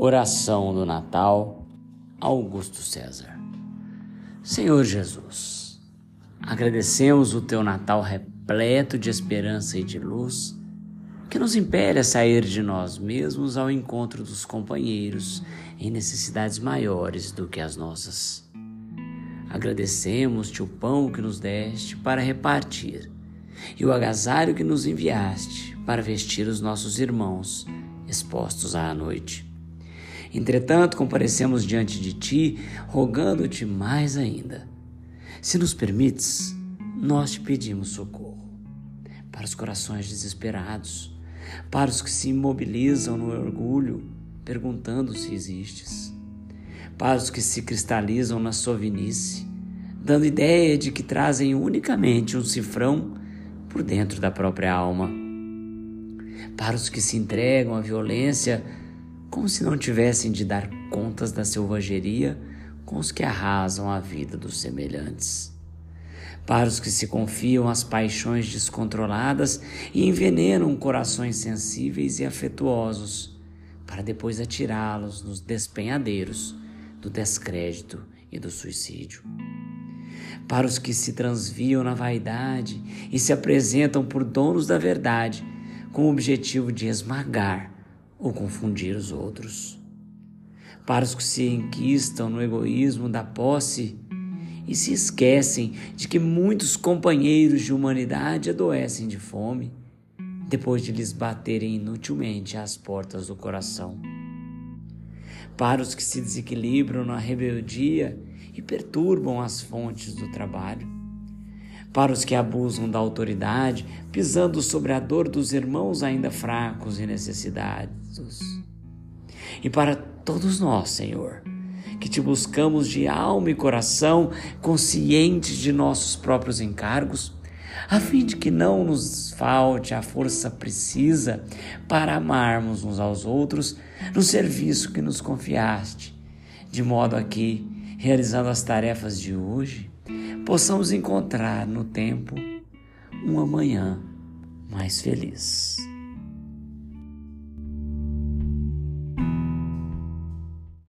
Oração do Natal, Augusto César. Senhor Jesus, agradecemos o teu Natal repleto de esperança e de luz, que nos impele a sair de nós mesmos ao encontro dos companheiros em necessidades maiores do que as nossas. Agradecemos-te o pão que nos deste para repartir e o agasalho que nos enviaste para vestir os nossos irmãos expostos à noite. Entretanto, comparecemos diante de ti, rogando-te mais ainda. Se nos permites, nós te pedimos socorro para os corações desesperados, para os que se imobilizam no orgulho, perguntando se existes, para os que se cristalizam na sovinice, dando ideia de que trazem unicamente um cifrão por dentro da própria alma, para os que se entregam à violência como se não tivessem de dar contas da selvageria com os que arrasam a vida dos semelhantes. Para os que se confiam às paixões descontroladas e envenenam corações sensíveis e afetuosos, para depois atirá-los nos despenhadeiros do descrédito e do suicídio. Para os que se transviam na vaidade e se apresentam por donos da verdade, com o objetivo de esmagar ou confundir os outros. Para os que se enquistam no egoísmo da posse e se esquecem de que muitos companheiros de humanidade adoecem de fome depois de lhes baterem inutilmente às portas do coração. Para os que se desequilibram na rebeldia e perturbam as fontes do trabalho para os que abusam da autoridade, pisando sobre a dor dos irmãos ainda fracos e necessitados. E para todos nós, Senhor, que te buscamos de alma e coração, conscientes de nossos próprios encargos, a fim de que não nos falte a força precisa para amarmos uns aos outros no serviço que nos confiaste, de modo a que, realizando as tarefas de hoje, possamos encontrar no tempo um amanhã mais feliz.